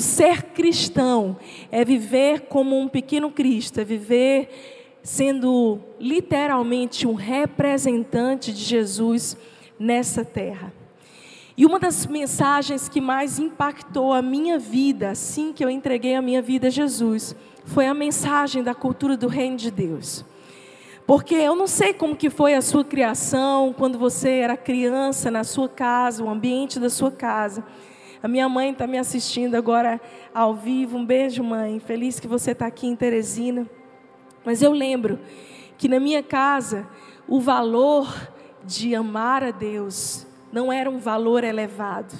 Ser cristão é viver como um pequeno Cristo, é viver sendo literalmente um representante de Jesus nessa terra. E uma das mensagens que mais impactou a minha vida, assim que eu entreguei a minha vida a Jesus, foi a mensagem da cultura do reino de Deus. Porque eu não sei como que foi a sua criação, quando você era criança na sua casa, o ambiente da sua casa. A minha mãe está me assistindo agora ao vivo. Um beijo, mãe. Feliz que você está aqui em Teresina. Mas eu lembro que na minha casa o valor de amar a Deus não era um valor elevado,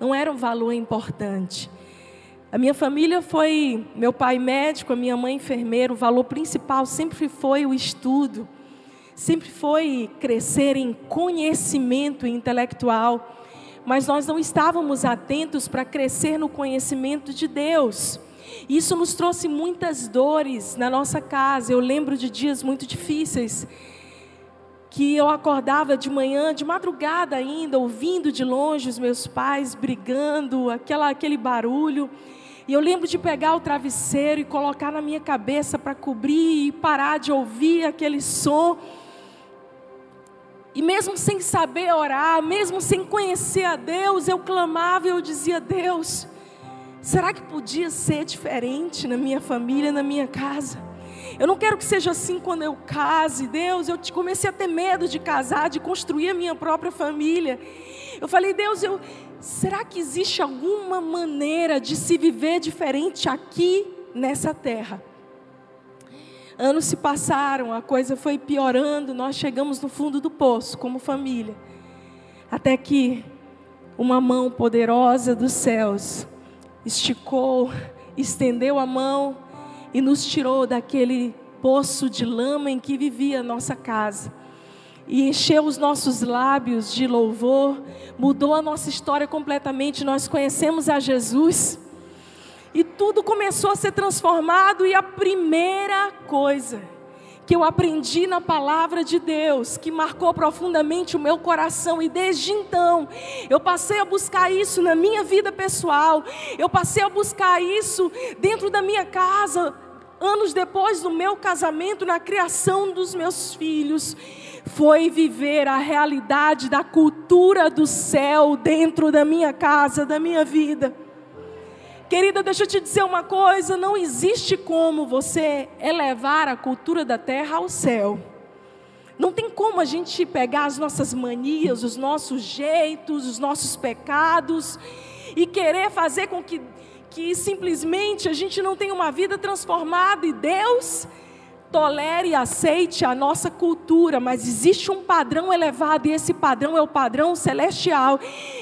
não era um valor importante. A minha família foi meu pai médico, a minha mãe enfermeira. O valor principal sempre foi o estudo, sempre foi crescer em conhecimento intelectual. Mas nós não estávamos atentos para crescer no conhecimento de Deus. Isso nos trouxe muitas dores na nossa casa. Eu lembro de dias muito difíceis que eu acordava de manhã, de madrugada ainda, ouvindo de longe os meus pais brigando, aquela, aquele barulho. E eu lembro de pegar o travesseiro e colocar na minha cabeça para cobrir e parar de ouvir aquele som. E mesmo sem saber orar, mesmo sem conhecer a Deus, eu clamava e eu dizia: Deus, será que podia ser diferente na minha família, na minha casa? Eu não quero que seja assim quando eu case, Deus. Eu comecei a ter medo de casar, de construir a minha própria família. Eu falei, Deus, eu, será que existe alguma maneira de se viver diferente aqui nessa terra? Anos se passaram, a coisa foi piorando, nós chegamos no fundo do poço como família. Até que uma mão poderosa dos céus esticou, estendeu a mão e nos tirou daquele poço de lama em que vivia a nossa casa. E encheu os nossos lábios de louvor, mudou a nossa história completamente. Nós conhecemos a Jesus e tudo começou a ser transformado. E a primeira coisa que eu aprendi na palavra de Deus, que marcou profundamente o meu coração, e desde então eu passei a buscar isso na minha vida pessoal, eu passei a buscar isso dentro da minha casa, anos depois do meu casamento, na criação dos meus filhos, foi viver a realidade da cultura do céu dentro da minha casa, da minha vida. Querida, deixa eu te dizer uma coisa: não existe como você elevar a cultura da terra ao céu. Não tem como a gente pegar as nossas manias, os nossos jeitos, os nossos pecados e querer fazer com que, que simplesmente a gente não tenha uma vida transformada e Deus tolere e aceite a nossa cultura, mas existe um padrão elevado e esse padrão é o padrão celestial.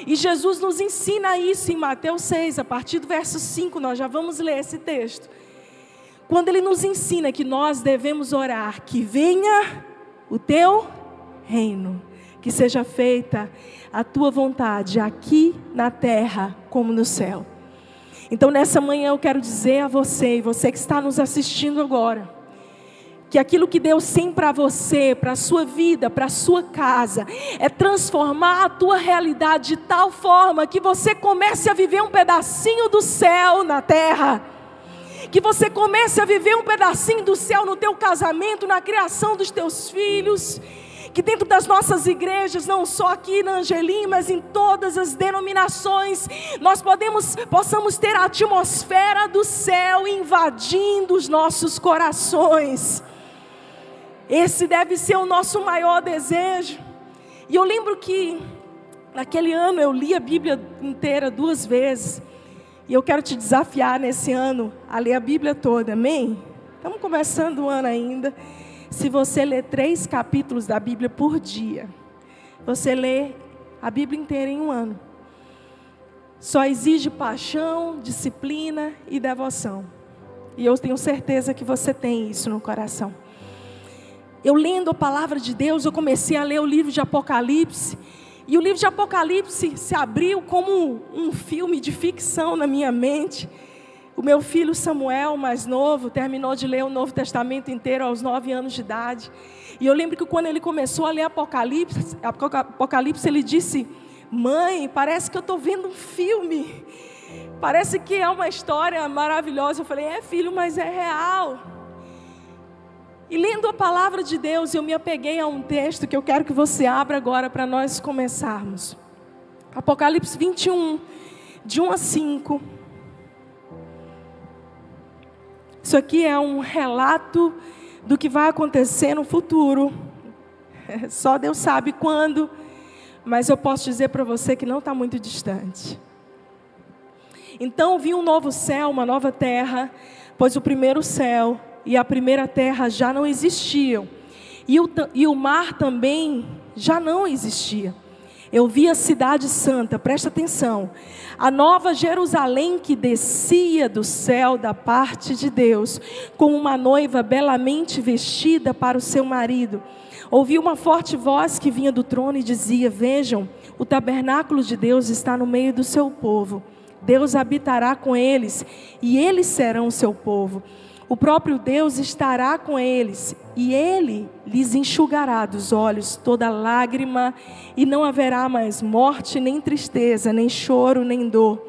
E Jesus nos ensina isso em Mateus 6, a partir do verso 5, nós já vamos ler esse texto. Quando ele nos ensina que nós devemos orar, que venha o teu reino, que seja feita a tua vontade aqui na terra como no céu. Então nessa manhã eu quero dizer a você, e você que está nos assistindo agora, que aquilo que Deus tem para você, para a sua vida, para a sua casa, é transformar a tua realidade de tal forma que você comece a viver um pedacinho do céu na terra. Que você comece a viver um pedacinho do céu no teu casamento, na criação dos teus filhos. Que dentro das nossas igrejas, não só aqui na Angelim, mas em todas as denominações, nós podemos, possamos ter a atmosfera do céu invadindo os nossos corações. Esse deve ser o nosso maior desejo. E eu lembro que naquele ano eu li a Bíblia inteira duas vezes. E eu quero te desafiar nesse ano a ler a Bíblia toda, amém? Estamos começando o ano ainda. Se você ler três capítulos da Bíblia por dia, você lê a Bíblia inteira em um ano. Só exige paixão, disciplina e devoção. E eu tenho certeza que você tem isso no coração eu lendo a palavra de Deus, eu comecei a ler o livro de Apocalipse. E o livro de Apocalipse se abriu como um filme de ficção na minha mente. O meu filho Samuel, mais novo, terminou de ler o Novo Testamento inteiro aos nove anos de idade. E eu lembro que quando ele começou a ler Apocalipse, Apocalipse ele disse: Mãe, parece que eu estou vendo um filme. Parece que é uma história maravilhosa. Eu falei, é filho, mas é real. E lendo a palavra de Deus, eu me apeguei a um texto que eu quero que você abra agora para nós começarmos. Apocalipse 21, de 1 a 5. Isso aqui é um relato do que vai acontecer no futuro. Só Deus sabe quando, mas eu posso dizer para você que não está muito distante. Então vi um novo céu, uma nova terra, pois o primeiro céu e a primeira terra já não existiam, e o, e o mar também já não existia. Eu vi a cidade santa, presta atenção, a nova Jerusalém que descia do céu da parte de Deus, com uma noiva belamente vestida para o seu marido. Ouvi uma forte voz que vinha do trono e dizia: Vejam, o tabernáculo de Deus está no meio do seu povo. Deus habitará com eles e eles serão o seu povo. O próprio Deus estará com eles e ele lhes enxugará dos olhos toda lágrima e não haverá mais morte, nem tristeza, nem choro, nem dor.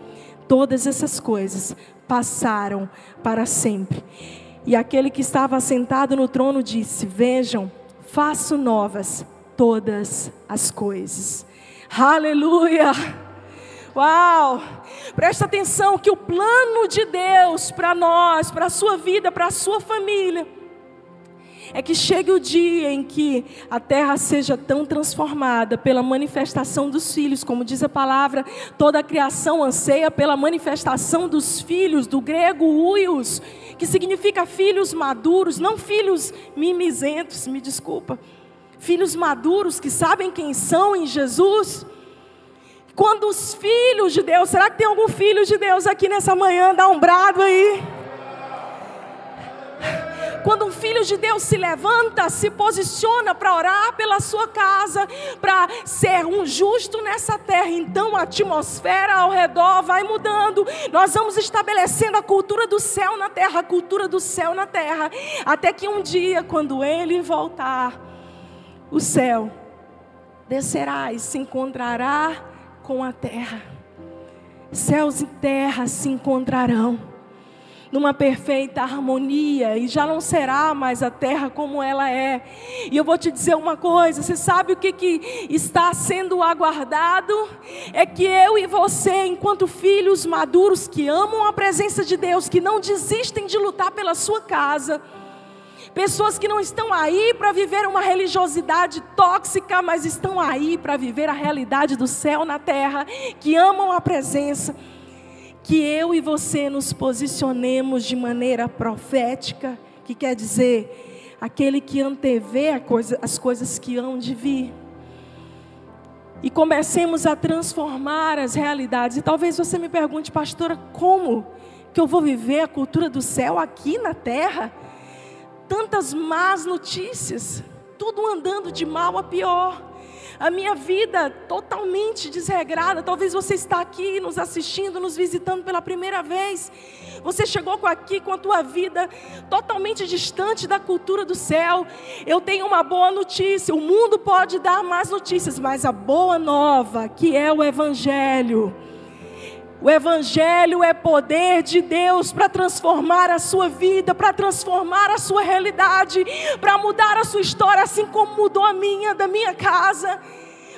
Todas essas coisas passaram para sempre. E aquele que estava sentado no trono disse: Vejam, faço novas todas as coisas. Aleluia! Uau! Presta atenção que o plano de Deus para nós, para a sua vida, para a sua família, é que chegue o dia em que a terra seja tão transformada pela manifestação dos filhos, como diz a palavra, toda a criação anseia pela manifestação dos filhos, do grego uios, que significa filhos maduros, não filhos mimizentos, me desculpa, filhos maduros que sabem quem são em Jesus. Quando os filhos de Deus, será que tem algum filho de Deus aqui nessa manhã? Dá um brado aí. Quando um filho de Deus se levanta, se posiciona para orar pela sua casa, para ser um justo nessa terra, então a atmosfera ao redor vai mudando. Nós vamos estabelecendo a cultura do céu na terra, a cultura do céu na terra, até que um dia, quando ele voltar, o céu descerá e se encontrará com a terra. Céus e terra se encontrarão numa perfeita harmonia e já não será mais a terra como ela é. E eu vou te dizer uma coisa: você sabe o que, que está sendo aguardado? É que eu e você, enquanto filhos maduros que amam a presença de Deus, que não desistem de lutar pela sua casa, Pessoas que não estão aí para viver uma religiosidade tóxica, mas estão aí para viver a realidade do céu na terra, que amam a presença. Que eu e você nos posicionemos de maneira profética, que quer dizer, aquele que antevê coisa, as coisas que hão de vir. E comecemos a transformar as realidades. E talvez você me pergunte, pastora, como que eu vou viver a cultura do céu aqui na terra? Tantas más notícias, tudo andando de mal a pior. A minha vida totalmente desregrada. Talvez você está aqui nos assistindo, nos visitando pela primeira vez. Você chegou aqui com a tua vida totalmente distante da cultura do céu. Eu tenho uma boa notícia. O mundo pode dar más notícias, mas a boa nova, que é o evangelho, o Evangelho é poder de Deus para transformar a sua vida, para transformar a sua realidade, para mudar a sua história, assim como mudou a minha, da minha casa.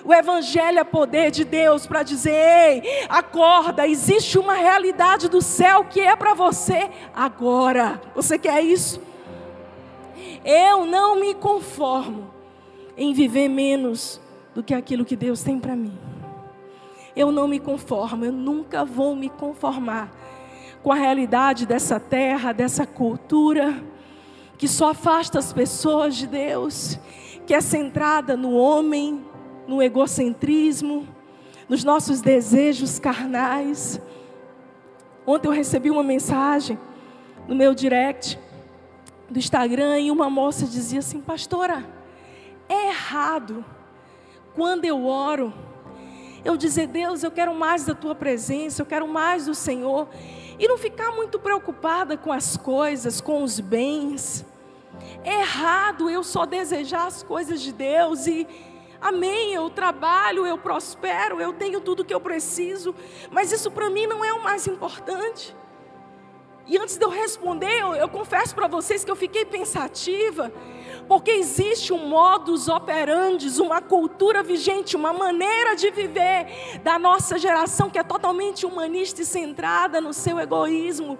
O Evangelho é poder de Deus para dizer: ei, acorda, existe uma realidade do céu que é para você agora. Você quer isso? Eu não me conformo em viver menos do que aquilo que Deus tem para mim. Eu não me conformo, eu nunca vou me conformar com a realidade dessa terra, dessa cultura, que só afasta as pessoas de Deus, que é centrada no homem, no egocentrismo, nos nossos desejos carnais. Ontem eu recebi uma mensagem no meu direct do Instagram e uma moça dizia assim: Pastora, é errado quando eu oro eu dizer, Deus, eu quero mais da tua presença, eu quero mais do Senhor, e não ficar muito preocupada com as coisas, com os bens. É errado eu só desejar as coisas de Deus e Amém, eu trabalho, eu prospero, eu tenho tudo que eu preciso, mas isso para mim não é o mais importante. E antes de eu responder, eu, eu confesso para vocês que eu fiquei pensativa, porque existe um modus operandi, uma cultura vigente, uma maneira de viver da nossa geração que é totalmente humanista e centrada no seu egoísmo,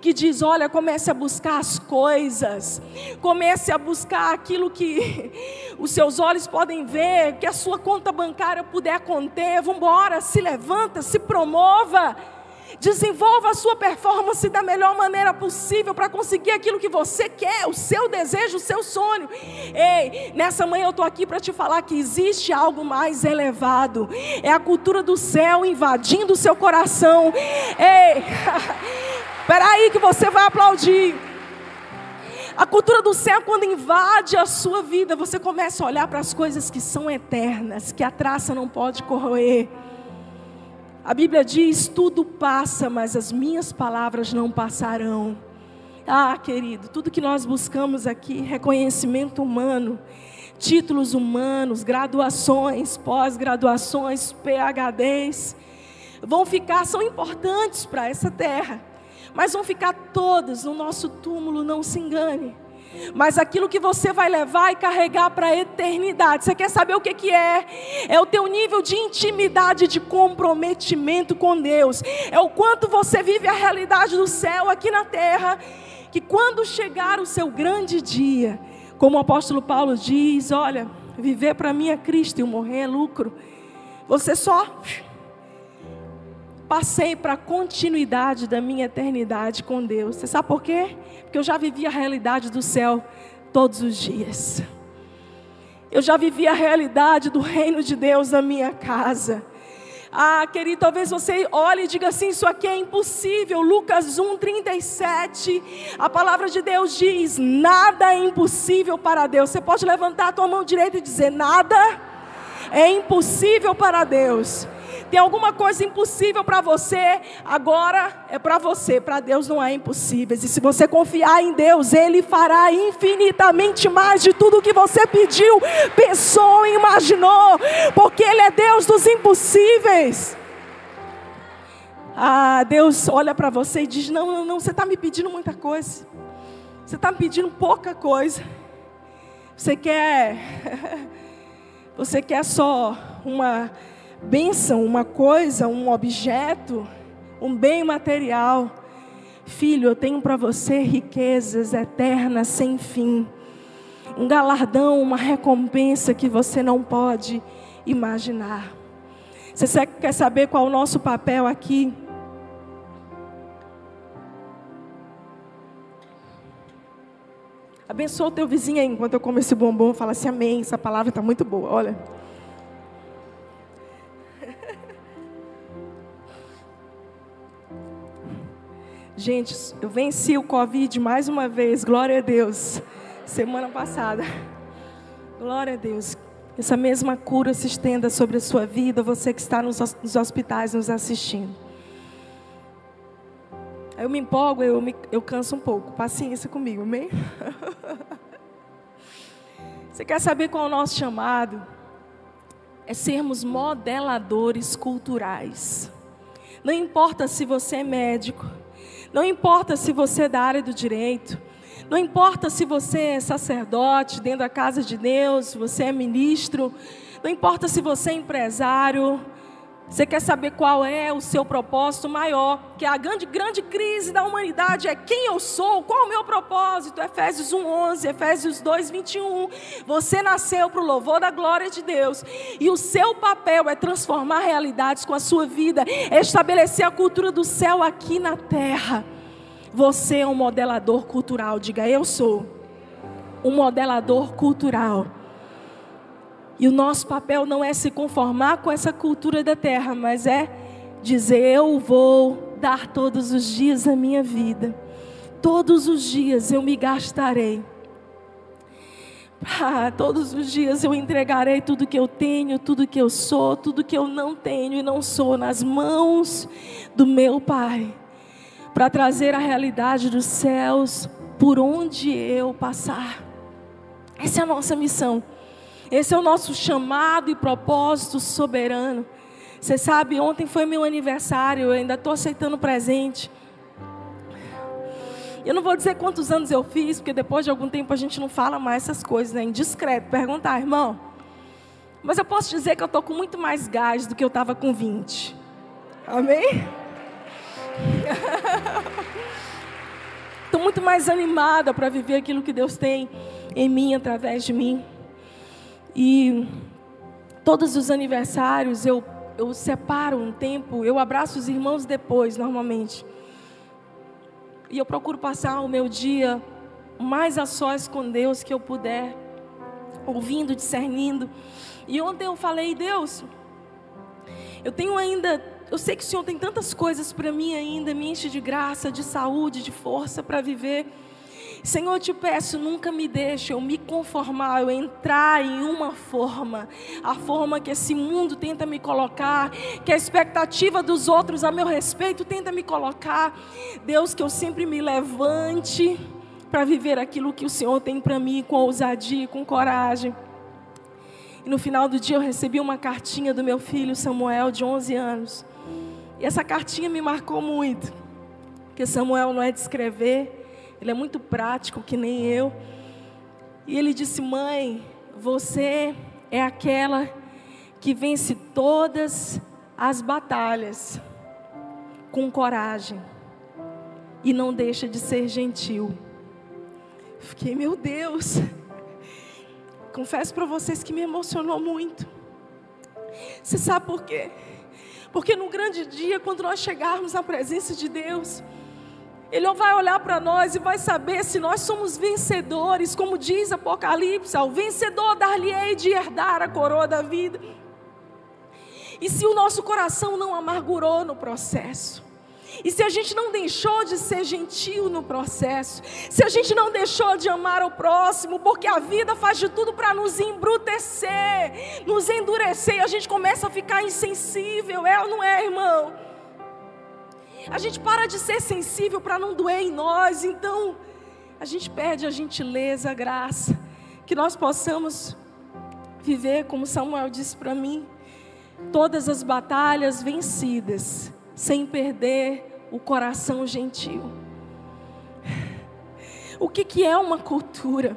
que diz: olha, comece a buscar as coisas, comece a buscar aquilo que os seus olhos podem ver, que a sua conta bancária puder conter, vamos embora, se levanta, se promova. Desenvolva a sua performance da melhor maneira possível para conseguir aquilo que você quer, o seu desejo, o seu sonho. Ei, nessa manhã eu estou aqui para te falar que existe algo mais elevado. É a cultura do céu invadindo o seu coração. Ei, espera aí que você vai aplaudir. A cultura do céu, quando invade a sua vida, você começa a olhar para as coisas que são eternas, que a traça não pode corroer. A Bíblia diz: tudo passa, mas as minhas palavras não passarão. Ah, querido, tudo que nós buscamos aqui, reconhecimento humano, títulos humanos, graduações, pós-graduações, PhDs, vão ficar, são importantes para essa terra, mas vão ficar todas no nosso túmulo, não se engane mas aquilo que você vai levar e carregar para a eternidade. Você quer saber o que, que é? É o teu nível de intimidade, de comprometimento com Deus. É o quanto você vive a realidade do céu aqui na terra. Que quando chegar o seu grande dia, como o apóstolo Paulo diz: olha, viver para mim é Cristo e morrer é lucro. Você só passei para a continuidade da minha eternidade com Deus. Você sabe por quê? Porque eu já vivi a realidade do céu todos os dias. Eu já vivi a realidade do reino de Deus na minha casa. Ah, querido, talvez você olhe e diga assim: Isso aqui é impossível. Lucas 1, 37. A palavra de Deus diz: Nada é impossível para Deus. Você pode levantar a tua mão direita e dizer: Nada é impossível para Deus. Tem alguma coisa impossível para você, agora é para você, para Deus não é impossível. E se você confiar em Deus, Ele fará infinitamente mais de tudo que você pediu, pensou imaginou, porque Ele é Deus dos impossíveis. Ah, Deus olha para você e diz: Não, não, não, você está me pedindo muita coisa, você está me pedindo pouca coisa. Você quer, você quer só uma bênção, uma coisa, um objeto, um bem material. Filho, eu tenho para você riquezas eternas sem fim. Um galardão, uma recompensa que você não pode imaginar. Você quer saber qual é o nosso papel aqui? Abençoa o teu vizinho aí enquanto eu como esse bombom. Fala assim, amém. Essa palavra está muito boa. Olha. Gente, eu venci o Covid mais uma vez, glória a Deus. Semana passada. Glória a Deus. Essa mesma cura se estenda sobre a sua vida, você que está nos, hospitais nos assistindo. Eu me empolgo, eu, me, eu canso um pouco. Paciência comigo, amém? Você quer saber qual é o nosso chamado? É sermos modeladores culturais. Não importa se você é médico, não importa se você é da área do direito, não importa se você é sacerdote dentro da casa de Deus, se você é ministro, não importa se você é empresário, você quer saber qual é o seu propósito maior? Que a grande, grande crise da humanidade é quem eu sou, qual o meu propósito? Efésios 1:11, Efésios 2:21. Você nasceu para o louvor da glória de Deus e o seu papel é transformar realidades com a sua vida, é estabelecer a cultura do céu aqui na terra. Você é um modelador cultural. Diga, eu sou um modelador cultural. E o nosso papel não é se conformar com essa cultura da terra, mas é dizer: eu vou dar todos os dias a minha vida. Todos os dias eu me gastarei. Ah, todos os dias eu entregarei tudo que eu tenho, tudo que eu sou, tudo que eu não tenho e não sou nas mãos do meu Pai, para trazer a realidade dos céus por onde eu passar. Essa é a nossa missão. Esse é o nosso chamado e propósito soberano. Você sabe, ontem foi meu aniversário, eu ainda estou aceitando presente. Eu não vou dizer quantos anos eu fiz, porque depois de algum tempo a gente não fala mais essas coisas, né? Indiscreto. Perguntar, irmão. Mas eu posso dizer que eu estou com muito mais gás do que eu estava com 20. Amém? Estou muito mais animada para viver aquilo que Deus tem em mim, através de mim. E todos os aniversários eu eu separo um tempo, eu abraço os irmãos depois, normalmente. E eu procuro passar o meu dia mais a sós com Deus que eu puder, ouvindo, discernindo. E ontem eu falei, Deus, eu tenho ainda, eu sei que o Senhor tem tantas coisas para mim ainda, me enche de graça, de saúde, de força para viver. Senhor, eu te peço, nunca me deixe eu me conformar, eu entrar em uma forma, a forma que esse mundo tenta me colocar, que a expectativa dos outros a meu respeito tenta me colocar. Deus, que eu sempre me levante para viver aquilo que o Senhor tem para mim com ousadia, com coragem. E no final do dia eu recebi uma cartinha do meu filho Samuel, de 11 anos. E essa cartinha me marcou muito, porque Samuel não é de escrever, ele é muito prático, que nem eu. E ele disse: Mãe, você é aquela que vence todas as batalhas com coragem e não deixa de ser gentil. Fiquei, meu Deus. Confesso para vocês que me emocionou muito. Você sabe por quê? Porque no grande dia, quando nós chegarmos à presença de Deus, ele vai olhar para nós e vai saber se nós somos vencedores, como diz Apocalipse: o vencedor dar-lhe-ei de herdar a coroa da vida. E se o nosso coração não amargurou no processo, e se a gente não deixou de ser gentil no processo, se a gente não deixou de amar o próximo, porque a vida faz de tudo para nos embrutecer, nos endurecer, e a gente começa a ficar insensível, é ou não é, irmão? A gente para de ser sensível para não doer em nós, então a gente perde a gentileza, a graça, que nós possamos viver, como Samuel disse para mim, todas as batalhas vencidas, sem perder o coração gentil. O que, que é uma cultura?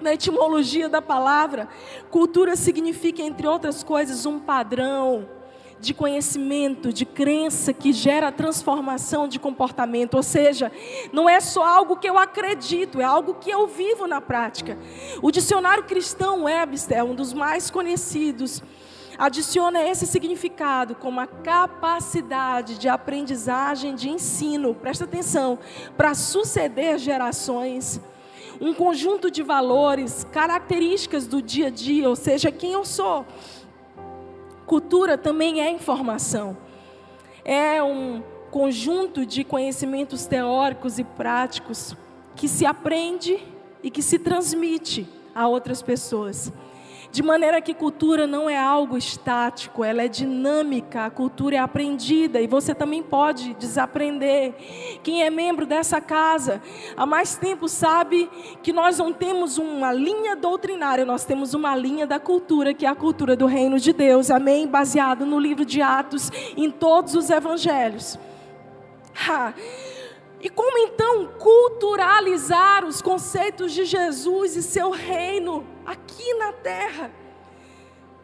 Na etimologia da palavra, cultura significa, entre outras coisas, um padrão de conhecimento, de crença que gera transformação de comportamento. Ou seja, não é só algo que eu acredito, é algo que eu vivo na prática. O dicionário cristão Webster, um dos mais conhecidos, adiciona esse significado como a capacidade de aprendizagem, de ensino, presta atenção, para suceder gerações um conjunto de valores, características do dia a dia, ou seja, quem eu sou. Cultura também é informação. É um conjunto de conhecimentos teóricos e práticos que se aprende e que se transmite a outras pessoas. De maneira que cultura não é algo estático, ela é dinâmica, a cultura é aprendida e você também pode desaprender. Quem é membro dessa casa há mais tempo sabe que nós não temos uma linha doutrinária, nós temos uma linha da cultura, que é a cultura do reino de Deus, amém? Baseado no livro de Atos, em todos os evangelhos. Ha. E como então culturalizar os conceitos de Jesus e seu reino aqui na terra?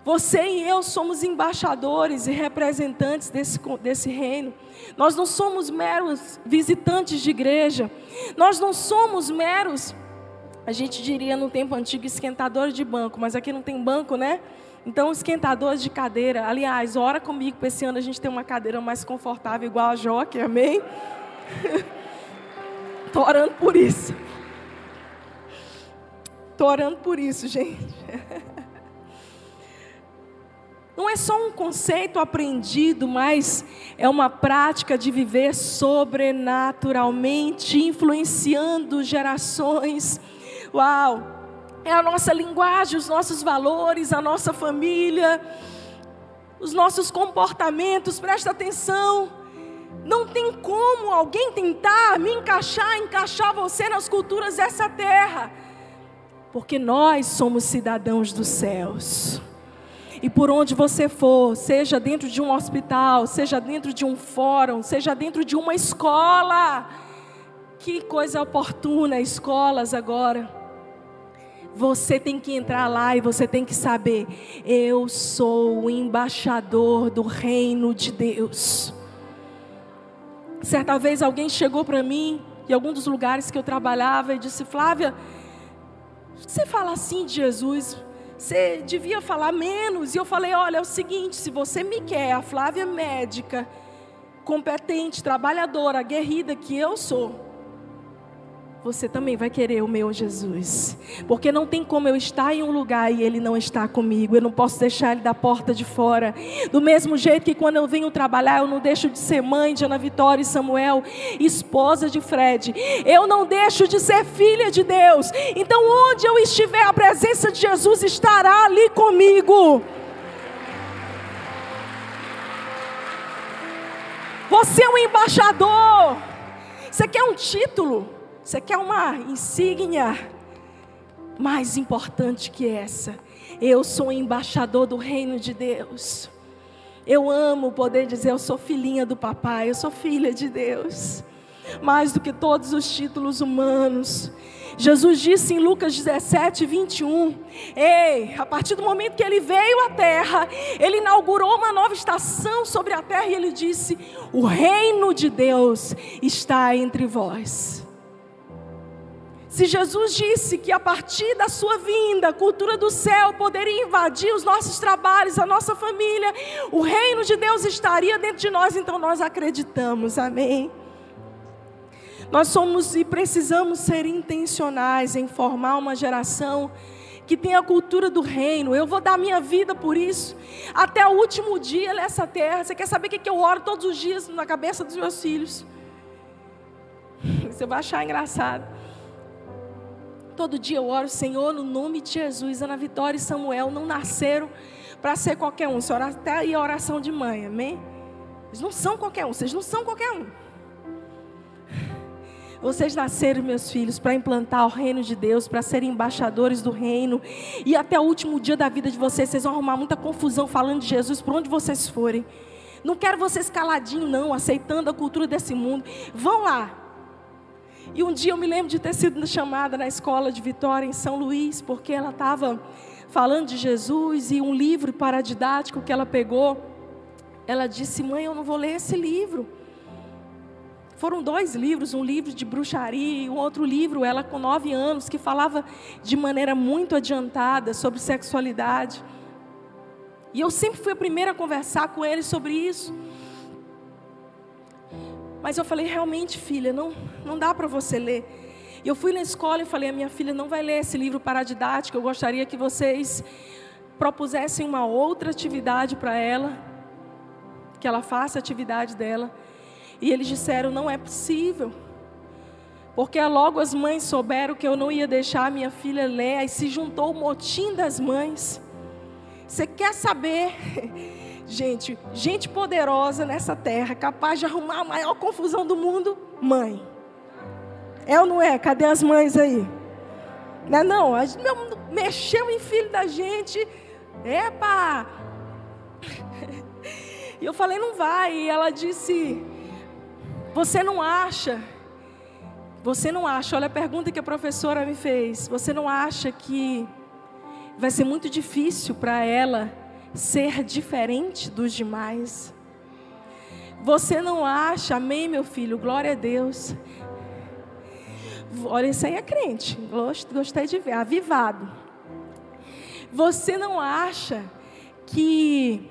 Você e eu somos embaixadores e representantes desse, desse reino. Nós não somos meros visitantes de igreja. Nós não somos meros, a gente diria no tempo antigo, esquentadores de banco, mas aqui não tem banco, né? Então, esquentadores de cadeira. Aliás, ora comigo para esse ano a gente ter uma cadeira mais confortável, igual a Joque, amém? Estou orando por isso. Estou orando por isso, gente. Não é só um conceito aprendido, mas é uma prática de viver sobrenaturalmente, influenciando gerações. Uau! É a nossa linguagem, os nossos valores, a nossa família, os nossos comportamentos, presta atenção. Não tem como alguém tentar me encaixar, encaixar você nas culturas dessa terra. Porque nós somos cidadãos dos céus. E por onde você for, seja dentro de um hospital, seja dentro de um fórum, seja dentro de uma escola, que coisa oportuna, escolas agora. Você tem que entrar lá e você tem que saber: eu sou o embaixador do reino de Deus. Certa vez alguém chegou para mim, em algum dos lugares que eu trabalhava, e disse: Flávia, você fala assim de Jesus, você devia falar menos. E eu falei: olha, é o seguinte, se você me quer, a Flávia médica, competente, trabalhadora, aguerrida que eu sou, você também vai querer o meu Jesus. Porque não tem como eu estar em um lugar e ele não estar comigo. Eu não posso deixar ele da porta de fora. Do mesmo jeito que quando eu venho trabalhar, eu não deixo de ser mãe de Ana Vitória e Samuel, esposa de Fred. Eu não deixo de ser filha de Deus. Então, onde eu estiver, a presença de Jesus estará ali comigo. Você é um embaixador. Você quer um título? Você quer uma insígnia mais importante que essa? Eu sou embaixador do reino de Deus. Eu amo poder dizer: eu sou filhinha do papai, eu sou filha de Deus. Mais do que todos os títulos humanos. Jesus disse em Lucas 17, 21: Ei, a partir do momento que ele veio à terra, ele inaugurou uma nova estação sobre a terra e ele disse: O reino de Deus está entre vós. Se Jesus disse que a partir da sua vinda, a cultura do céu poderia invadir os nossos trabalhos, a nossa família, o reino de Deus estaria dentro de nós, então nós acreditamos, amém? Nós somos e precisamos ser intencionais em formar uma geração que tem a cultura do reino. Eu vou dar minha vida por isso, até o último dia nessa terra. Você quer saber o que eu oro todos os dias na cabeça dos meus filhos? Você vai achar engraçado. Todo dia eu oro, Senhor, no nome de Jesus. Ana Vitória e Samuel não nasceram para ser qualquer um. Isso até aí a oração de mãe, amém? Eles não são qualquer um, vocês não são qualquer um. Vocês nasceram, meus filhos, para implantar o reino de Deus, para serem embaixadores do reino. E até o último dia da vida de vocês, vocês vão arrumar muita confusão falando de Jesus por onde vocês forem. Não quero vocês caladinhos, não, aceitando a cultura desse mundo. Vão lá, e um dia eu me lembro de ter sido chamada na escola de Vitória, em São Luís, porque ela estava falando de Jesus e um livro paradidático que ela pegou. Ela disse: Mãe, eu não vou ler esse livro. Foram dois livros, um livro de bruxaria e um outro livro, ela com nove anos, que falava de maneira muito adiantada sobre sexualidade. E eu sempre fui a primeira a conversar com ele sobre isso. Mas eu falei, realmente, filha, não, não dá para você ler. E eu fui na escola e falei, a minha filha não vai ler esse livro paradidático, eu gostaria que vocês propusessem uma outra atividade para ela, que ela faça a atividade dela. E eles disseram, não é possível. Porque logo as mães souberam que eu não ia deixar a minha filha ler, aí se juntou o motim das mães. Você quer saber Gente, gente poderosa nessa terra, capaz de arrumar a maior confusão do mundo, mãe. É ou não é? Cadê as mães aí? Não, é não, mexeu em filho da gente. Epa! E eu falei, não vai. E ela disse, você não acha? Você não acha? Olha a pergunta que a professora me fez. Você não acha que vai ser muito difícil para ela ser diferente dos demais. Você não acha, amém, meu filho, glória a Deus. Olha, isso aí é crente, gostei de ver, avivado. Você não acha que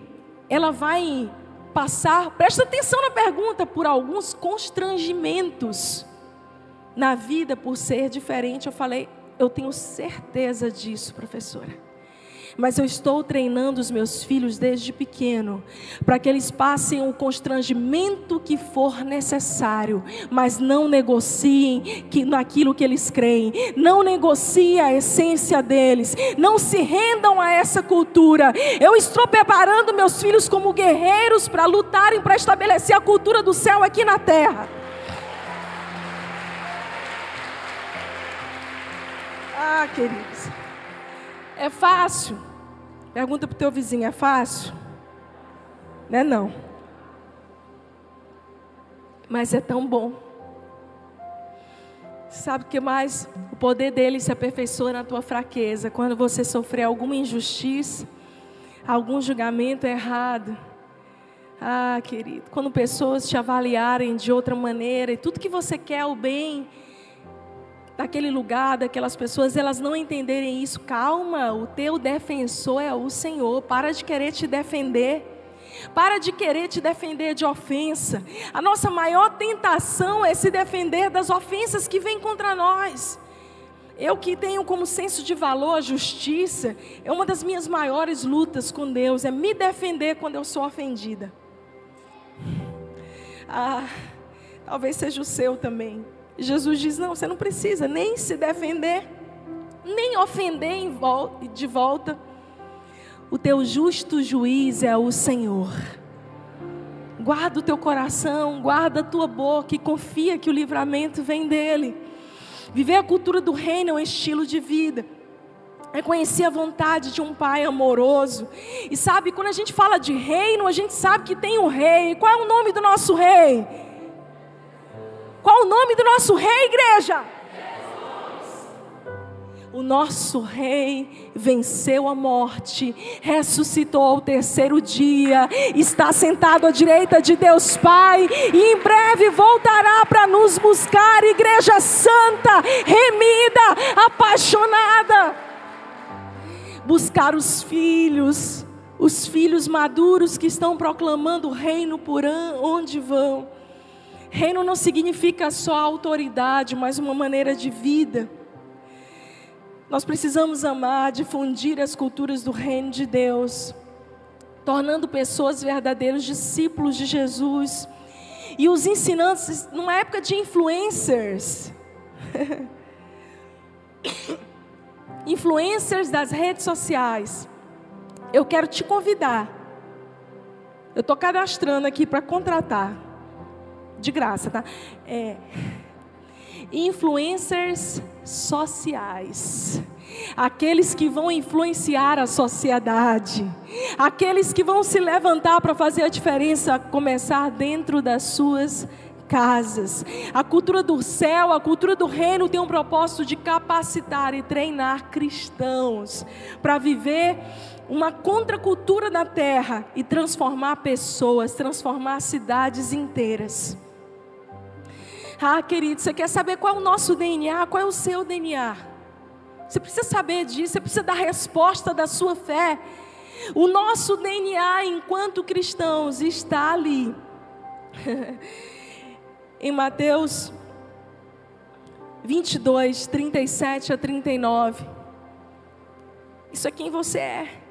ela vai passar, presta atenção na pergunta, por alguns constrangimentos na vida por ser diferente? Eu falei, eu tenho certeza disso, professora mas eu estou treinando os meus filhos desde pequeno, para que eles passem o constrangimento que for necessário, mas não negociem que, naquilo que eles creem, não negociem a essência deles, não se rendam a essa cultura. Eu estou preparando meus filhos como guerreiros para lutarem para estabelecer a cultura do céu aqui na terra. Ah, queridos. É fácil? Pergunta para o teu vizinho, é fácil? Não é não. Mas é tão bom. Sabe o que mais? O poder dele se aperfeiçoa na tua fraqueza. Quando você sofrer alguma injustiça, algum julgamento errado. Ah, querido, quando pessoas te avaliarem de outra maneira e tudo que você quer o bem daquele lugar, daquelas pessoas, elas não entenderem isso. Calma, o teu defensor é o Senhor. Para de querer te defender. Para de querer te defender de ofensa. A nossa maior tentação é se defender das ofensas que vêm contra nós. Eu que tenho como senso de valor a justiça, é uma das minhas maiores lutas com Deus, é me defender quando eu sou ofendida. Ah, talvez seja o seu também. Jesus diz: não, você não precisa nem se defender, nem ofender de volta. O teu justo juiz é o Senhor. Guarda o teu coração, guarda a tua boca e confia que o livramento vem dele. Viver a cultura do reino é um estilo de vida. É conhecer a vontade de um pai amoroso. E sabe, quando a gente fala de reino, a gente sabe que tem um rei. Qual é o nome do nosso rei? Qual o nome do nosso rei, igreja? O nosso rei venceu a morte, ressuscitou ao terceiro dia, está sentado à direita de Deus Pai e em breve voltará para nos buscar, igreja santa, remida, apaixonada. Buscar os filhos, os filhos maduros que estão proclamando o reino por onde vão. Reino não significa só autoridade, mas uma maneira de vida. Nós precisamos amar, difundir as culturas do reino de Deus, tornando pessoas verdadeiros discípulos de Jesus. E os ensinantes, numa época de influencers, influencers das redes sociais, eu quero te convidar. Eu estou cadastrando aqui para contratar de graça, tá? É, influencers sociais. Aqueles que vão influenciar a sociedade, aqueles que vão se levantar para fazer a diferença, começar dentro das suas casas. A cultura do céu, a cultura do reino tem um propósito de capacitar e treinar cristãos para viver uma contracultura na terra e transformar pessoas, transformar cidades inteiras. Ah, querido, você quer saber qual é o nosso DNA? Qual é o seu DNA? Você precisa saber disso, você precisa dar resposta da sua fé. O nosso DNA enquanto cristãos está ali. em Mateus 22, 37 a 39. Isso é quem você é.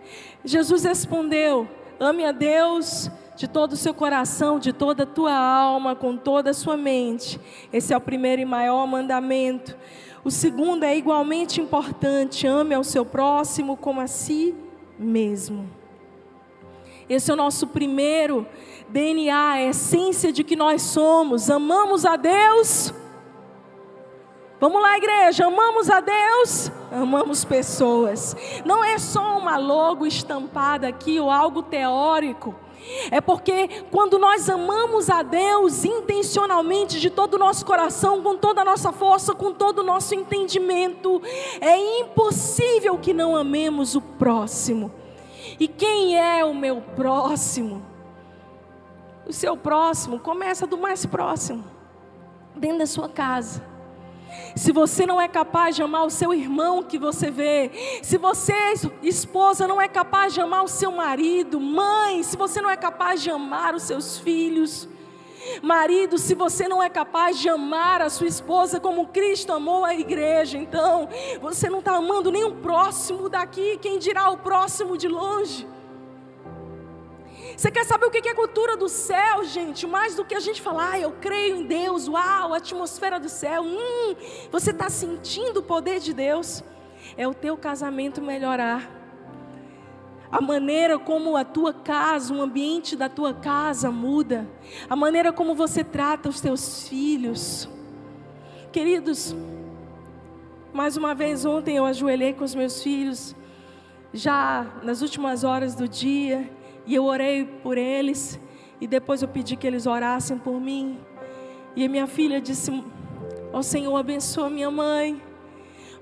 Jesus respondeu: ame a Deus de todo o seu coração, de toda a tua alma, com toda a sua mente. Esse é o primeiro e maior mandamento. O segundo é igualmente importante: ame ao seu próximo como a si mesmo. Esse é o nosso primeiro DNA, a essência de que nós somos. Amamos a Deus. Vamos lá, igreja, amamos a Deus, amamos pessoas. Não é só uma logo estampada aqui ou algo teórico. É porque quando nós amamos a Deus intencionalmente, de todo o nosso coração, com toda a nossa força, com todo o nosso entendimento, é impossível que não amemos o próximo. E quem é o meu próximo? O seu próximo começa do mais próximo, dentro da sua casa se você não é capaz de amar o seu irmão que você vê, se você, esposa, não é capaz de amar o seu marido, mãe, se você não é capaz de amar os seus filhos, marido, se você não é capaz de amar a sua esposa como Cristo amou a igreja, então você não está amando nem o próximo daqui, quem dirá o próximo de longe. Você quer saber o que é cultura do céu, gente? Mais do que a gente falar, ah, eu creio em Deus, uau, a atmosfera do céu. Hum, você está sentindo o poder de Deus? É o teu casamento melhorar. A maneira como a tua casa, o ambiente da tua casa muda. A maneira como você trata os teus filhos. Queridos, Mais uma vez, ontem eu ajoelhei com os meus filhos, já nas últimas horas do dia, e eu orei por eles, e depois eu pedi que eles orassem por mim. E a minha filha disse: Ó oh, Senhor, abençoa minha mãe.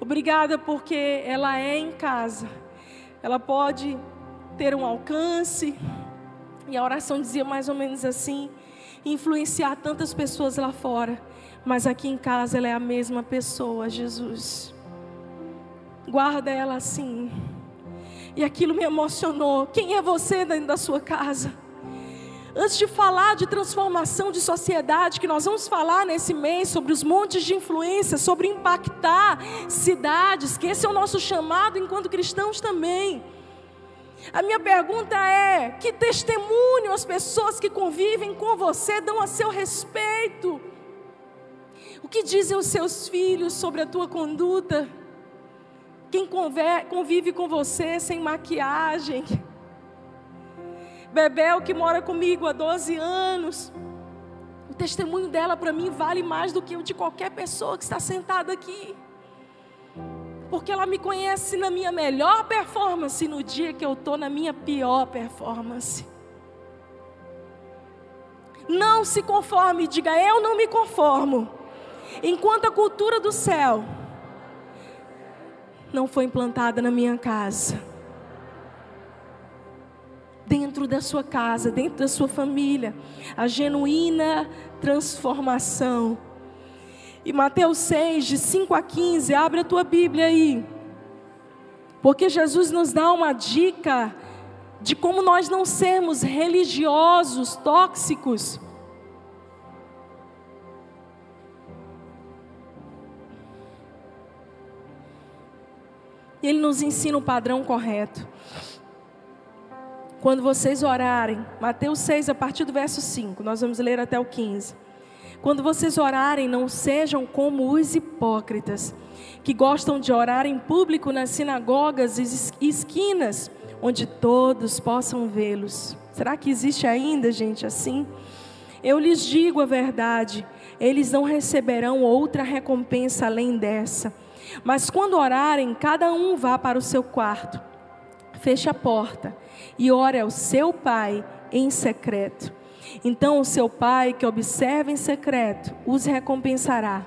Obrigada porque ela é em casa. Ela pode ter um alcance. E a oração dizia mais ou menos assim: influenciar tantas pessoas lá fora, mas aqui em casa ela é a mesma pessoa, Jesus. Guarda ela assim. E aquilo me emocionou. Quem é você dentro da sua casa? Antes de falar de transformação de sociedade, que nós vamos falar nesse mês sobre os montes de influência, sobre impactar cidades, que esse é o nosso chamado enquanto cristãos também. A minha pergunta é: que testemunho as pessoas que convivem com você dão a seu respeito? O que dizem os seus filhos sobre a tua conduta? Quem convive com você sem maquiagem? Bebel, que mora comigo há 12 anos. O testemunho dela para mim vale mais do que o de qualquer pessoa que está sentada aqui. Porque ela me conhece na minha melhor performance no dia que eu estou na minha pior performance. Não se conforme, diga eu não me conformo. Enquanto a cultura do céu não foi implantada na minha casa dentro da sua casa, dentro da sua família, a genuína transformação. E Mateus 6, de 5 a 15, abre a tua Bíblia aí. Porque Jesus nos dá uma dica de como nós não sermos religiosos, tóxicos. Ele nos ensina o padrão correto. Quando vocês orarem, Mateus 6, a partir do verso 5, nós vamos ler até o 15. Quando vocês orarem, não sejam como os hipócritas, que gostam de orar em público nas sinagogas e esquinas, onde todos possam vê-los. Será que existe ainda gente assim? Eu lhes digo a verdade, eles não receberão outra recompensa além dessa. Mas quando orarem, cada um vá para o seu quarto, feche a porta e ore ao seu pai em secreto. Então o seu pai que observa em secreto os recompensará.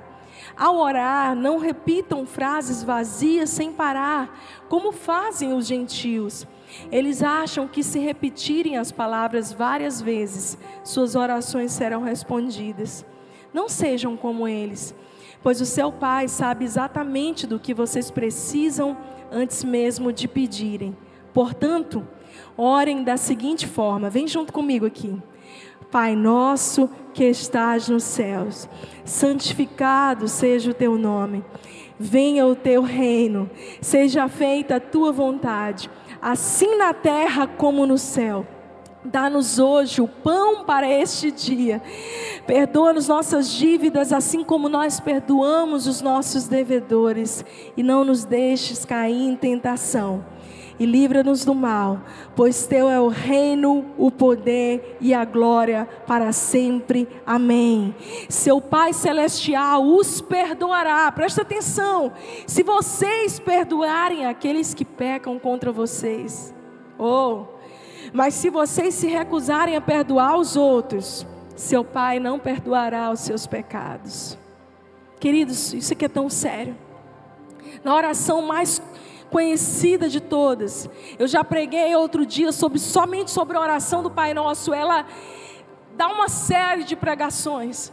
Ao orar, não repitam frases vazias sem parar, como fazem os gentios. Eles acham que se repetirem as palavras várias vezes, suas orações serão respondidas. Não sejam como eles, pois o seu pai sabe exatamente do que vocês precisam antes mesmo de pedirem. Portanto, Orem da seguinte forma, vem junto comigo aqui. Pai nosso que estás nos céus, santificado seja o teu nome. Venha o teu reino, seja feita a tua vontade, assim na terra como no céu. Dá-nos hoje o pão para este dia. Perdoa-nos nossas dívidas, assim como nós perdoamos os nossos devedores. E não nos deixes cair em tentação e livra-nos do mal, pois teu é o reino, o poder e a glória para sempre. Amém. Seu Pai celestial os perdoará. Presta atenção. Se vocês perdoarem aqueles que pecam contra vocês, oh, mas se vocês se recusarem a perdoar os outros, seu Pai não perdoará os seus pecados. Queridos, isso aqui é tão sério. Na oração mais conhecida de todas. Eu já preguei outro dia sobre somente sobre a oração do Pai Nosso. Ela dá uma série de pregações.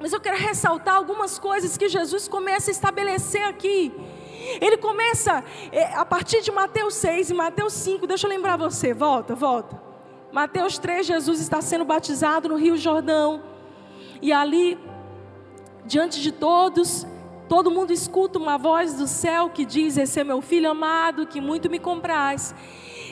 Mas eu quero ressaltar algumas coisas que Jesus começa a estabelecer aqui. Ele começa é, a partir de Mateus 6 e Mateus 5. Deixa eu lembrar você, volta, volta. Mateus 3, Jesus está sendo batizado no Rio Jordão. E ali, diante de todos, Todo mundo escuta uma voz do céu que diz: Esse é meu filho amado, que muito me compraz.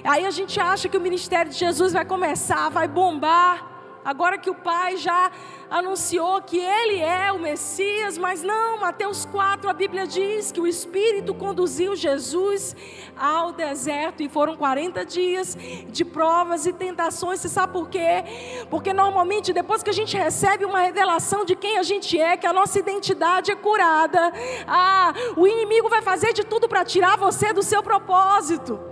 Aí a gente acha que o ministério de Jesus vai começar, vai bombar. Agora que o Pai já anunciou que Ele é o Messias, mas não, Mateus 4, a Bíblia diz que o Espírito conduziu Jesus ao deserto e foram 40 dias de provas e tentações. Você sabe por quê? Porque normalmente, depois que a gente recebe uma revelação de quem a gente é, que a nossa identidade é curada, ah, o inimigo vai fazer de tudo para tirar você do seu propósito.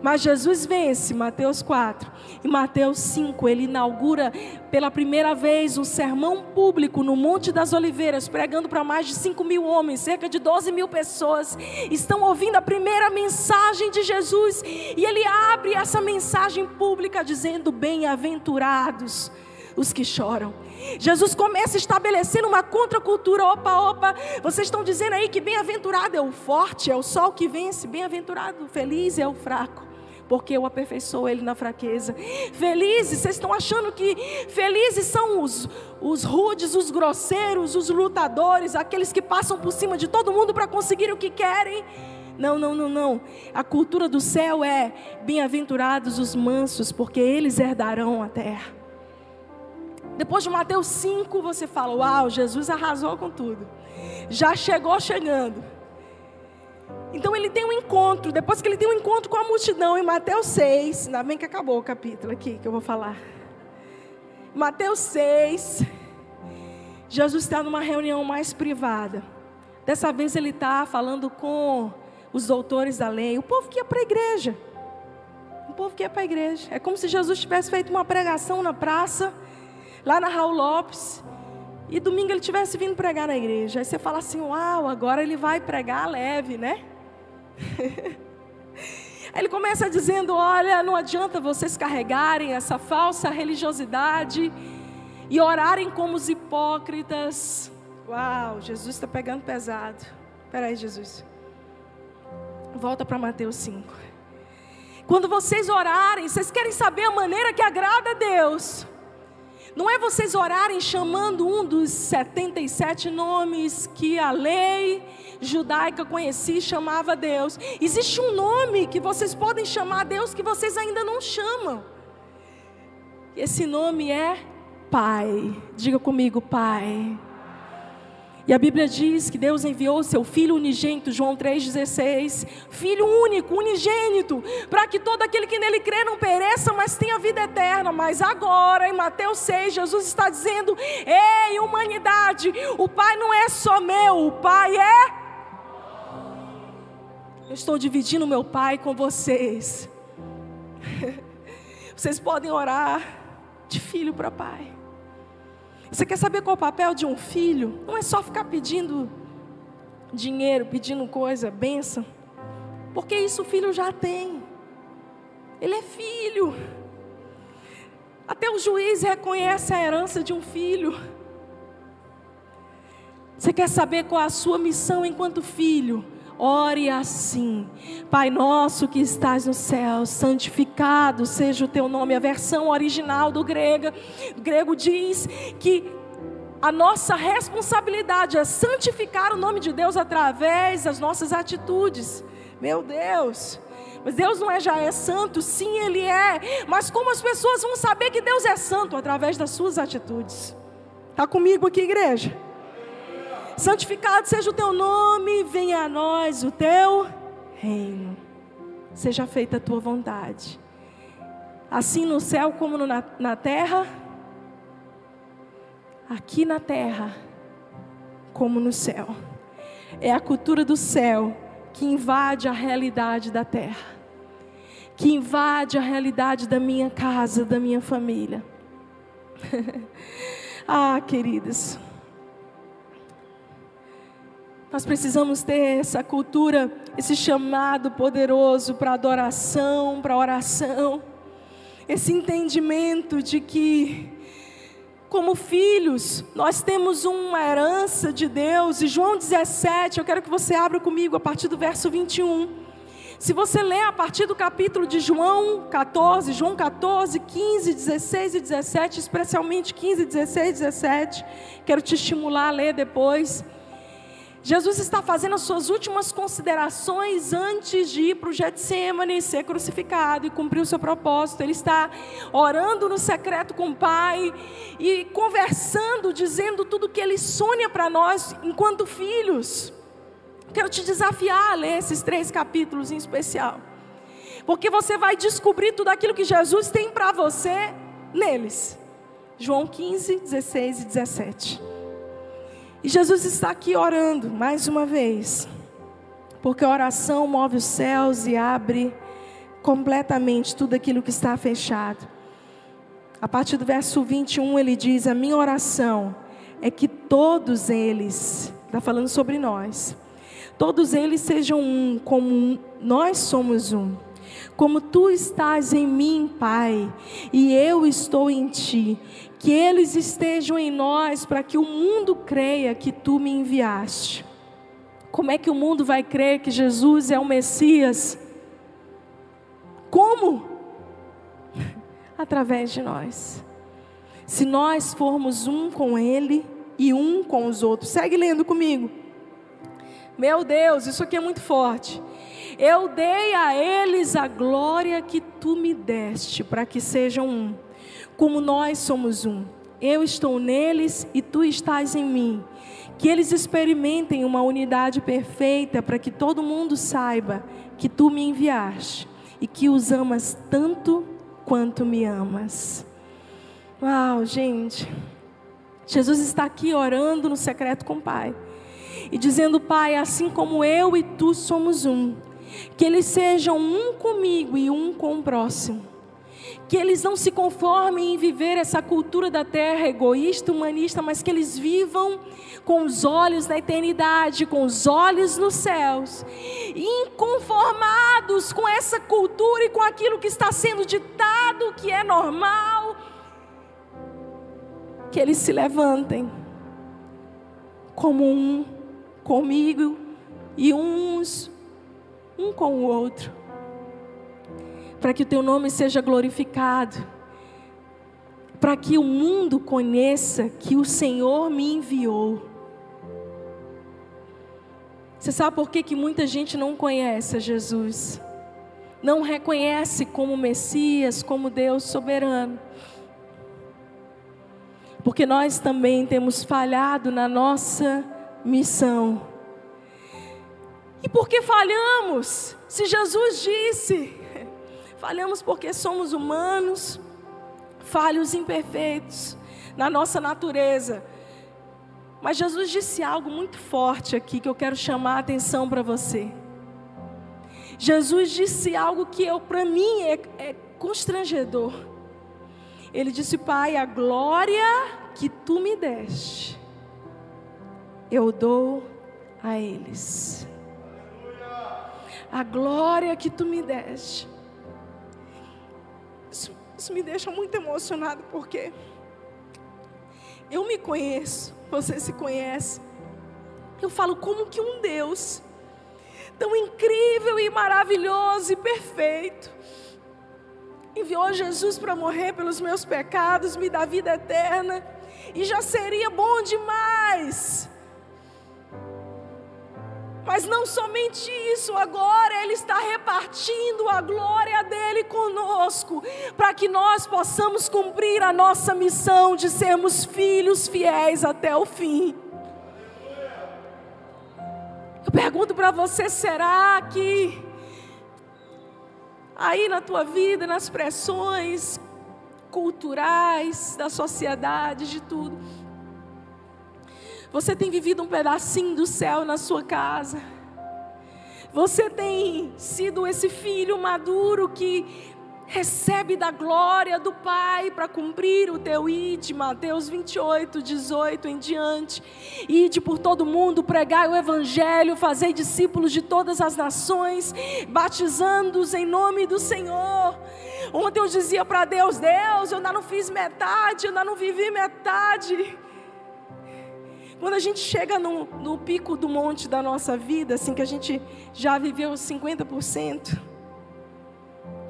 Mas Jesus vence, Mateus 4. Em Mateus 5, ele inaugura pela primeira vez um sermão público no Monte das Oliveiras, pregando para mais de 5 mil homens, cerca de 12 mil pessoas. Estão ouvindo a primeira mensagem de Jesus. E ele abre essa mensagem pública dizendo: Bem-aventurados os que choram. Jesus começa estabelecendo uma contracultura. Opa, opa, vocês estão dizendo aí que bem-aventurado é o forte, é o sol que vence, bem-aventurado, feliz é o fraco porque eu aperfeiçoo ele na fraqueza. Felizes, vocês estão achando que felizes são os, os rudes, os grosseiros, os lutadores, aqueles que passam por cima de todo mundo para conseguir o que querem? Não, não, não, não. A cultura do céu é bem-aventurados os mansos, porque eles herdarão a terra. Depois de Mateus 5, você fala: Uau, Jesus arrasou com tudo. Já chegou chegando. Então ele tem um encontro, depois que ele tem um encontro com a multidão, em Mateus 6, ainda bem que acabou o capítulo aqui que eu vou falar. Mateus 6, Jesus está numa reunião mais privada. Dessa vez ele está falando com os doutores da lei, o povo que ia para a igreja. O povo que ia para a igreja. É como se Jesus tivesse feito uma pregação na praça, lá na Raul Lopes, e domingo ele tivesse vindo pregar na igreja. Aí você fala assim: Uau, agora ele vai pregar leve, né? Ele começa dizendo: Olha, não adianta vocês carregarem essa falsa religiosidade e orarem como os hipócritas. Uau, Jesus está pegando pesado. Espera aí, Jesus. Volta para Mateus 5. Quando vocês orarem, vocês querem saber a maneira que agrada a Deus. Não é vocês orarem chamando um dos 77 nomes que a lei judaica conhecia e chamava Deus. Existe um nome que vocês podem chamar Deus que vocês ainda não chamam. Esse nome é Pai. Diga comigo, Pai. E a Bíblia diz que Deus enviou seu Filho unigênito, João 3,16, Filho único, unigênito, para que todo aquele que nele crê não pereça, mas tenha vida eterna. Mas agora, em Mateus 6, Jesus está dizendo: Ei, humanidade, o Pai não é só meu, o Pai é. Eu estou dividindo meu Pai com vocês. Vocês podem orar de filho para pai. Você quer saber qual é o papel de um filho? Não é só ficar pedindo dinheiro, pedindo coisa, benção. Porque isso o filho já tem. Ele é filho. Até o juiz reconhece a herança de um filho. Você quer saber qual é a sua missão enquanto filho? Ore assim, Pai nosso que estás no céu, santificado seja o teu nome. A versão original do grego, grego diz que a nossa responsabilidade é santificar o nome de Deus através das nossas atitudes. Meu Deus. Mas Deus não é já é santo, sim, ele é. Mas como as pessoas vão saber que Deus é santo através das suas atitudes? Está comigo aqui, igreja? Santificado seja o teu nome, venha a nós o teu reino. Seja feita a tua vontade, assim no céu como no, na, na terra, aqui na terra, como no céu. É a cultura do céu que invade a realidade da terra, que invade a realidade da minha casa, da minha família. ah, queridas. Nós precisamos ter essa cultura, esse chamado poderoso para adoração, para oração, esse entendimento de que, como filhos, nós temos uma herança de Deus, e João 17, eu quero que você abra comigo a partir do verso 21. Se você ler a partir do capítulo de João 14, João 14, 15, 16 e 17, especialmente 15, 16 e 17, quero te estimular a ler depois. Jesus está fazendo as suas últimas considerações antes de ir para o Getsemane, ser crucificado e cumprir o seu propósito. Ele está orando no secreto com o Pai e conversando, dizendo tudo o que Ele sonha para nós enquanto filhos. Quero te desafiar a ler esses três capítulos em especial, porque você vai descobrir tudo aquilo que Jesus tem para você neles. João 15, 16 e 17. E Jesus está aqui orando mais uma vez, porque a oração move os céus e abre completamente tudo aquilo que está fechado. A partir do verso 21 ele diz: A minha oração é que todos eles, está falando sobre nós, todos eles sejam um, como nós somos um. Como tu estás em mim, Pai, e eu estou em ti, que eles estejam em nós para que o mundo creia que tu me enviaste. Como é que o mundo vai crer que Jesus é o Messias? Como? Através de nós. Se nós formos um com Ele e um com os outros. Segue lendo comigo. Meu Deus, isso aqui é muito forte. Eu dei a eles a glória que tu me deste, para que sejam um como nós somos um. Eu estou neles e tu estás em mim. Que eles experimentem uma unidade perfeita para que todo mundo saiba que tu me enviaste e que os amas tanto quanto me amas. Uau, gente. Jesus está aqui orando no secreto com o Pai e dizendo: Pai, assim como eu e tu somos um, que eles sejam um comigo e um com o próximo que eles não se conformem em viver essa cultura da terra egoísta, humanista, mas que eles vivam com os olhos na eternidade, com os olhos nos céus, inconformados com essa cultura e com aquilo que está sendo ditado, que é normal, que eles se levantem como um comigo e uns um com o outro para que o teu nome seja glorificado, para que o mundo conheça que o Senhor me enviou. Você sabe por que, que muita gente não conhece a Jesus? Não reconhece como Messias, como Deus soberano. Porque nós também temos falhado na nossa missão. E por que falhamos? Se Jesus disse, Falhamos porque somos humanos, falhos imperfeitos na nossa natureza. Mas Jesus disse algo muito forte aqui que eu quero chamar a atenção para você. Jesus disse algo que para mim é, é constrangedor. Ele disse: Pai, a glória que tu me deste, eu dou a eles. A glória que tu me deste, isso me deixa muito emocionado porque eu me conheço, você se conhece. Eu falo como que um Deus tão incrível e maravilhoso e perfeito enviou Jesus para morrer pelos meus pecados, me dar vida eterna, e já seria bom demais mas não somente isso, agora Ele está repartindo a glória dele conosco, para que nós possamos cumprir a nossa missão de sermos filhos fiéis até o fim. Eu pergunto para você: será que aí na tua vida, nas pressões culturais da sociedade, de tudo, você tem vivido um pedacinho do céu na sua casa. Você tem sido esse filho maduro que recebe da glória do Pai para cumprir o teu id, Mateus 28, 18 em diante. Ide por todo mundo, pregai o Evangelho, fazei discípulos de todas as nações, batizando-os em nome do Senhor. Ontem eu dizia para Deus: Deus, eu ainda não fiz metade, eu ainda não vivi metade. Quando a gente chega no, no pico do monte da nossa vida, assim, que a gente já viveu 50%,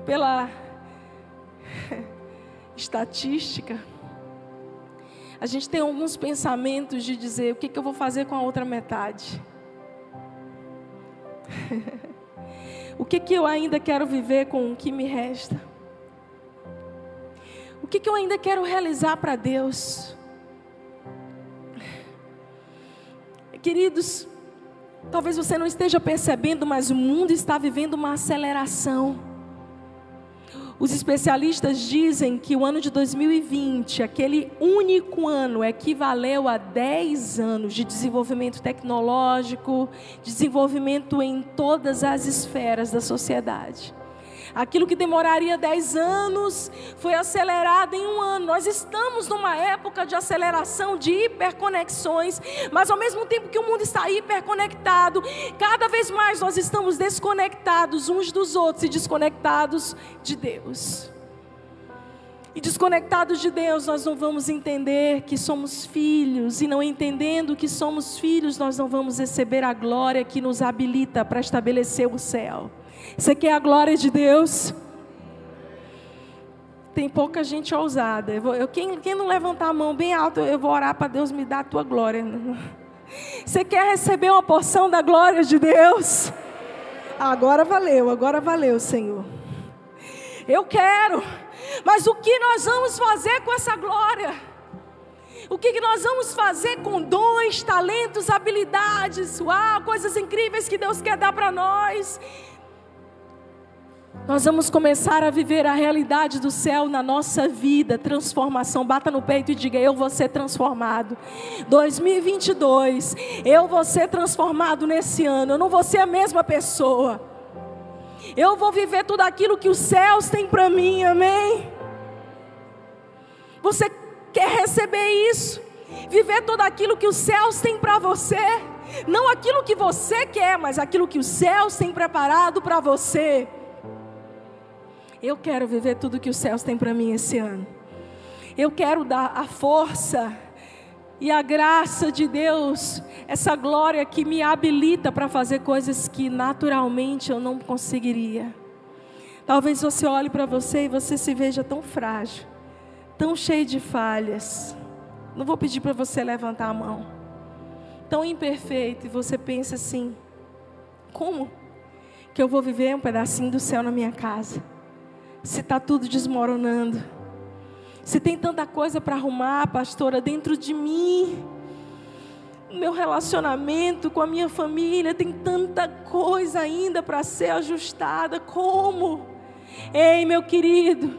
pela estatística, a gente tem alguns pensamentos de dizer: o que, que eu vou fazer com a outra metade? o que, que eu ainda quero viver com o que me resta? O que, que eu ainda quero realizar para Deus? Queridos, talvez você não esteja percebendo, mas o mundo está vivendo uma aceleração. Os especialistas dizem que o ano de 2020, aquele único ano, equivaleu a 10 anos de desenvolvimento tecnológico, desenvolvimento em todas as esferas da sociedade. Aquilo que demoraria 10 anos foi acelerado em um ano. Nós estamos numa época de aceleração, de hiperconexões, mas ao mesmo tempo que o mundo está hiperconectado, cada vez mais nós estamos desconectados uns dos outros e desconectados de Deus. E desconectados de Deus, nós não vamos entender que somos filhos, e não entendendo que somos filhos, nós não vamos receber a glória que nos habilita para estabelecer o céu. Você quer a glória de Deus? Tem pouca gente ousada. Eu eu, quem, quem não levantar a mão bem alta, eu vou orar para Deus me dar a tua glória. Você quer receber uma porção da glória de Deus? Agora valeu, agora valeu, Senhor. Eu quero, mas o que nós vamos fazer com essa glória? O que nós vamos fazer com dons, talentos, habilidades, uau, coisas incríveis que Deus quer dar para nós? Nós vamos começar a viver a realidade do céu na nossa vida, transformação. Bata no peito e diga: Eu vou ser transformado. 2022, eu vou ser transformado nesse ano. Eu não vou ser a mesma pessoa. Eu vou viver tudo aquilo que os céus têm para mim, amém? Você quer receber isso? Viver tudo aquilo que os céus têm para você? Não aquilo que você quer, mas aquilo que os céus têm preparado para você. Eu quero viver tudo que os céus têm para mim esse ano. Eu quero dar a força e a graça de Deus, essa glória que me habilita para fazer coisas que naturalmente eu não conseguiria. Talvez você olhe para você e você se veja tão frágil, tão cheio de falhas. Não vou pedir para você levantar a mão. Tão imperfeito e você pensa assim: como que eu vou viver um pedacinho do céu na minha casa? Se está tudo desmoronando. Se tem tanta coisa para arrumar, pastora, dentro de mim. Meu relacionamento com a minha família tem tanta coisa ainda para ser ajustada. Como? Ei, meu querido,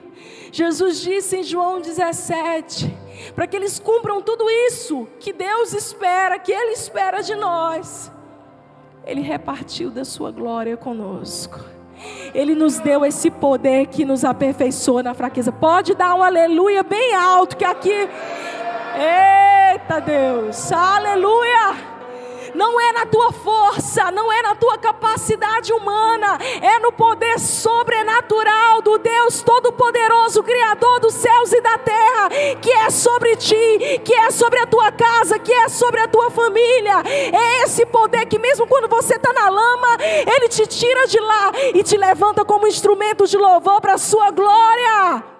Jesus disse em João 17: para que eles cumpram tudo isso que Deus espera, que Ele espera de nós, Ele repartiu da Sua glória conosco. Ele nos deu esse poder que nos aperfeiçoa na fraqueza. Pode dar um aleluia bem alto, que aqui. Eita Deus, aleluia! Não é na tua força, não é na tua capacidade humana, é no poder sobrenatural do Deus Todo-Poderoso, Criador dos céus e da terra, que é sobre ti, que é sobre a tua casa, que é sobre a tua família. É esse poder que, mesmo quando você está na lama, Ele te tira de lá e te levanta como instrumento de louvor para a sua glória.